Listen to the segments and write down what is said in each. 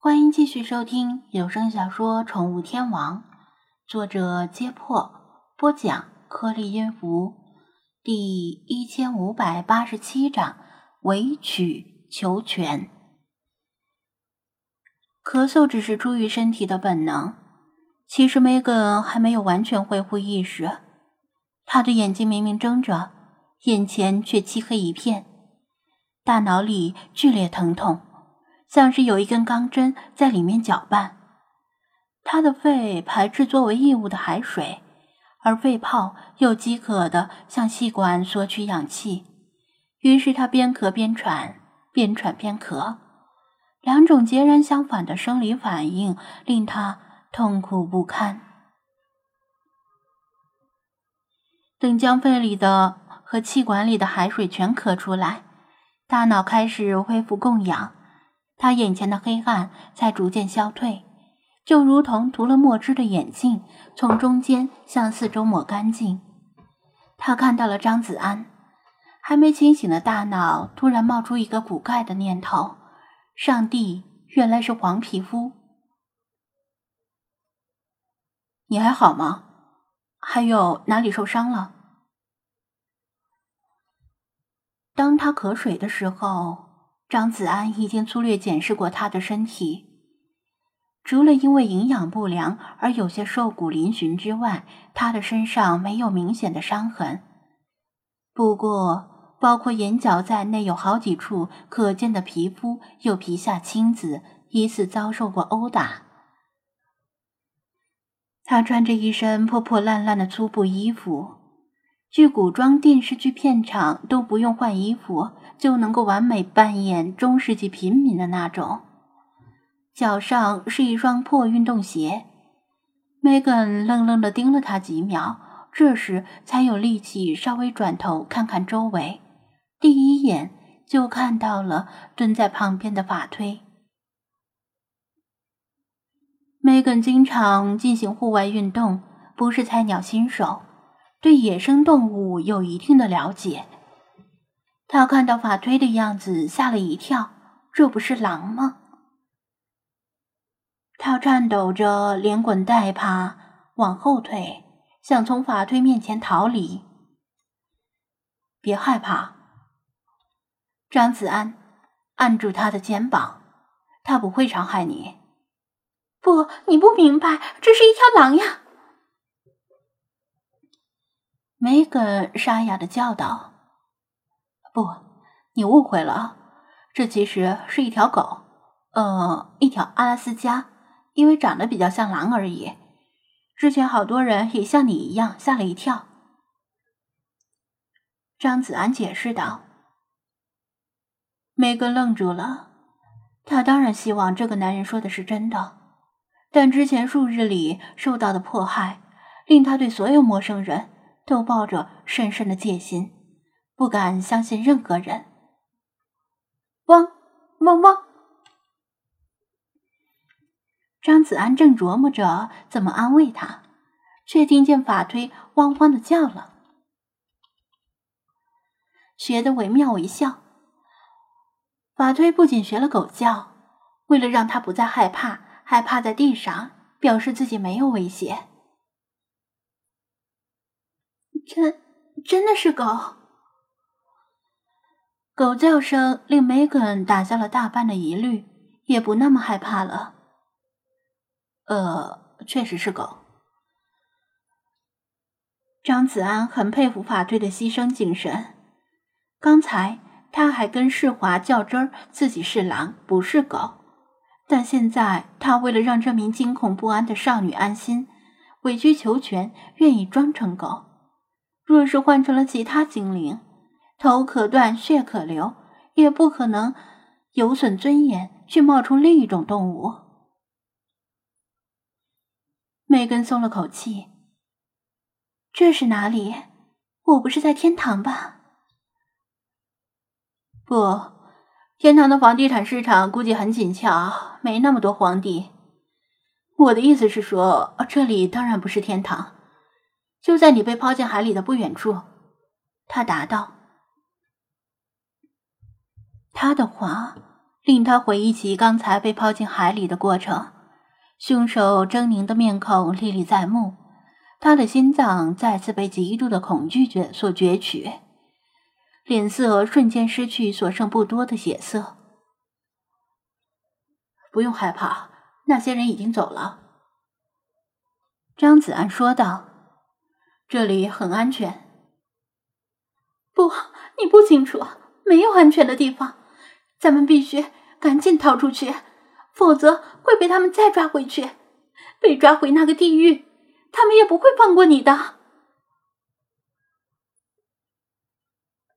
欢迎继续收听有声小说《宠物天王》，作者：揭破，播讲：颗粒音符，第一千五百八十七章：委曲求全。咳嗽只是出于身体的本能，其实梅根还没有完全恢复意识，他的眼睛明明睁着，眼前却漆黑一片，大脑里剧烈疼痛。像是有一根钢针在里面搅拌，他的肺排斥作为异物的海水，而肺泡又饥渴的向气管索取氧气，于是他边咳边喘，边喘边咳，两种截然相反的生理反应令他痛苦不堪。等将肺里的和气管里的海水全咳出来，大脑开始恢复供氧。他眼前的黑暗才逐渐消退，就如同涂了墨汁的眼镜从中间向四周抹干净。他看到了张子安，还没清醒的大脑突然冒出一个补钙的念头：上帝原来是黄皮肤。你还好吗？还有哪里受伤了？当他渴水的时候。张子安已经粗略检视过他的身体，除了因为营养不良而有些瘦骨嶙峋之外，他的身上没有明显的伤痕。不过，包括眼角在内，有好几处可见的皮肤有皮下青紫，疑似遭受过殴打。他穿着一身破破烂烂的粗布衣服。据古装电视剧片场都不用换衣服就能够完美扮演中世纪平民的那种。脚上是一双破运动鞋。Megan 愣愣的盯了他几秒，这时才有力气稍微转头看看周围。第一眼就看到了蹲在旁边的法推。Megan 经常进行户外运动，不是菜鸟新手。对野生动物有一定的了解，他看到法推的样子吓了一跳，这不是狼吗？他颤抖着连滚带爬往后退，想从法推面前逃离。别害怕，张子安按住他的肩膀，他不会伤害你。不，你不明白，这是一条狼呀！梅根沙哑的叫道：“不，你误会了，这其实是一条狗，呃，一条阿拉斯加，因为长得比较像狼而已。之前好多人也像你一样吓了一跳。”张子安解释道。梅根愣住了，他当然希望这个男人说的是真的，但之前数日里受到的迫害，令他对所有陌生人。都抱着深深的戒心，不敢相信任何人。汪汪汪！张子安正琢磨着怎么安慰他，却听见法推汪汪的叫了，学得惟妙惟肖。法推不仅学了狗叫，为了让他不再害怕，还趴在地上，表示自己没有威胁。真真的是狗，狗叫声令梅根打消了大半的疑虑，也不那么害怕了。呃，确实是狗。张子安很佩服法队的牺牲精神。刚才他还跟世华较真儿，自己是狼不是狗，但现在他为了让这名惊恐不安的少女安心，委曲求全，愿意装成狗。若是换成了其他精灵，头可断，血可流，也不可能有损尊严去冒充另一种动物。梅根松了口气。这是哪里？我不是在天堂吧？不，天堂的房地产市场估计很紧俏，没那么多皇帝。我的意思是说，这里当然不是天堂。就在你被抛进海里的不远处，他答道。他的话令他回忆起刚才被抛进海里的过程。凶手狰狞的面孔历历在目，他的心脏再次被极度的恐惧觉所攫取，脸色瞬间失去所剩不多的血色。不用害怕，那些人已经走了。”张子安说道，“这里很安全。”不，你不清楚，没有安全的地方，咱们必须赶紧逃出去，否则会被他们再抓回去，被抓回那个地狱，他们也不会放过你的。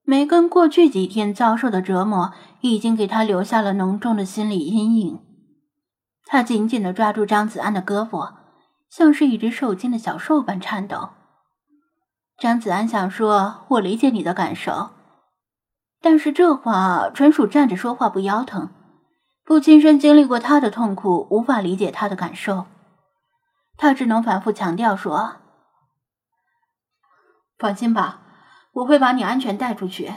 梅根过去几天遭受的折磨，已经给他留下了浓重的心理阴影。他紧紧的抓住张子安的胳膊，像是一只受惊的小兽般颤抖。张子安想说：“我理解你的感受。”但是这话纯属站着说话不腰疼，不亲身经历过他的痛苦，无法理解他的感受。他只能反复强调说：“放心吧，我会把你安全带出去，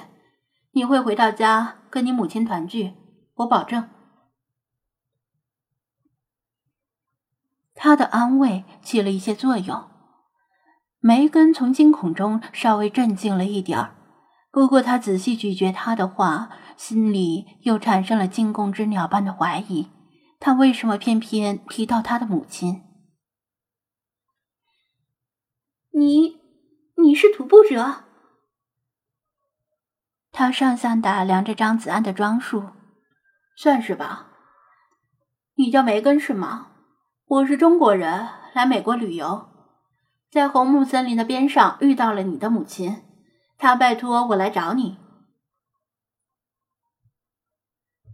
你会回到家跟你母亲团聚，我保证。”他的安慰起了一些作用。梅根从惊恐中稍微镇静了一点儿，不过他仔细咀嚼他的话，心里又产生了惊弓之鸟般的怀疑：他为什么偏偏提到他的母亲？你，你是徒步者？他上下打量着张子安的装束，算是吧。你叫梅根是吗？我是中国人，来美国旅游。在红木森林的边上遇到了你的母亲，她拜托我来找你。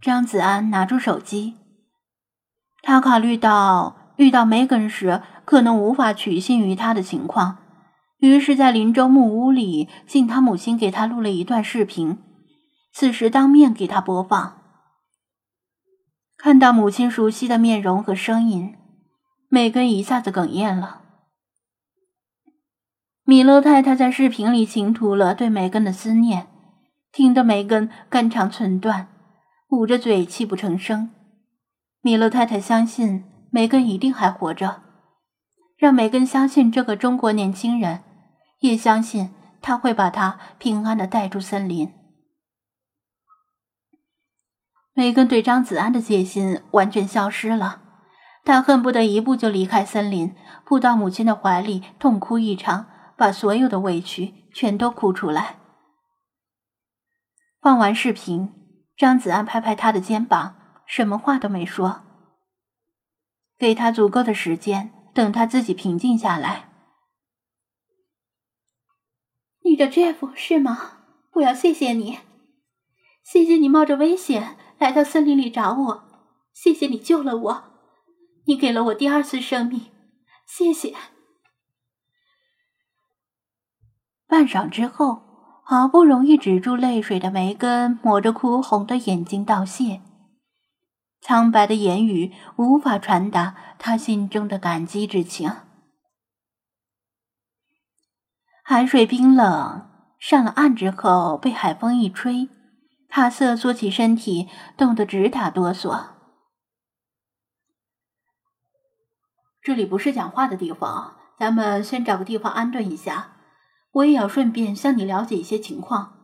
张子安拿出手机，他考虑到遇到梅根时可能无法取信于他的情况，于是，在林州木屋里，请他母亲给他录了一段视频，此时当面给他播放。看到母亲熟悉的面容和声音，梅根一下子哽咽了。米勒太太在视频里倾吐了对梅根的思念，听得梅根肝肠寸断，捂着嘴泣不成声。米勒太太相信梅根一定还活着，让梅根相信这个中国年轻人，也相信他会把他平安的带出森林。梅根对张子安的戒心完全消失了，他恨不得一步就离开森林，扑到母亲的怀里痛哭一场。把所有的委屈全都哭出来。放完视频，张子安拍拍他的肩膀，什么话都没说，给他足够的时间，等他自己平静下来。你的 Jeff 是吗？我要谢谢你，谢谢你冒着危险来到森林里找我，谢谢你救了我，你给了我第二次生命，谢谢。半晌之后，好不容易止住泪水的梅根抹着哭红的眼睛道谢，苍白的言语无法传达他心中的感激之情。海水冰冷，上了岸之后被海风一吹，帕瑟缩起身体，冻得直打哆嗦。这里不是讲话的地方，咱们先找个地方安顿一下。我也要顺便向你了解一些情况。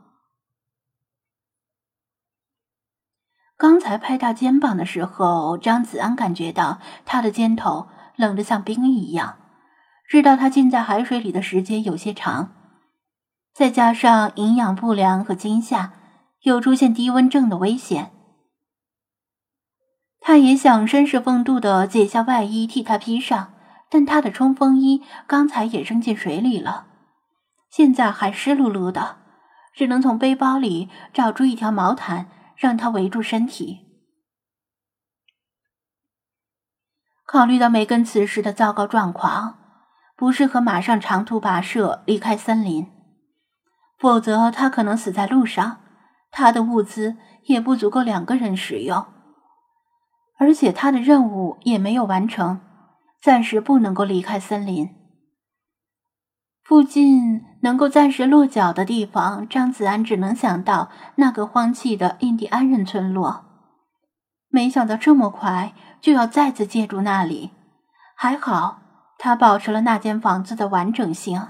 刚才拍他肩膀的时候，张子安感觉到他的肩头冷得像冰一样，知道他浸在海水里的时间有些长，再加上营养不良和惊吓，有出现低温症的危险。他也想绅士风度的解下外衣替他披上，但他的冲锋衣刚才也扔进水里了。现在还湿漉漉的，只能从背包里找出一条毛毯，让他围住身体。考虑到梅根此时的糟糕状况，不适合马上长途跋涉离开森林，否则他可能死在路上。他的物资也不足够两个人使用，而且他的任务也没有完成，暂时不能够离开森林。附近能够暂时落脚的地方，张子安只能想到那个荒弃的印第安人村落。没想到这么快就要再次借住那里。还好他保持了那间房子的完整性。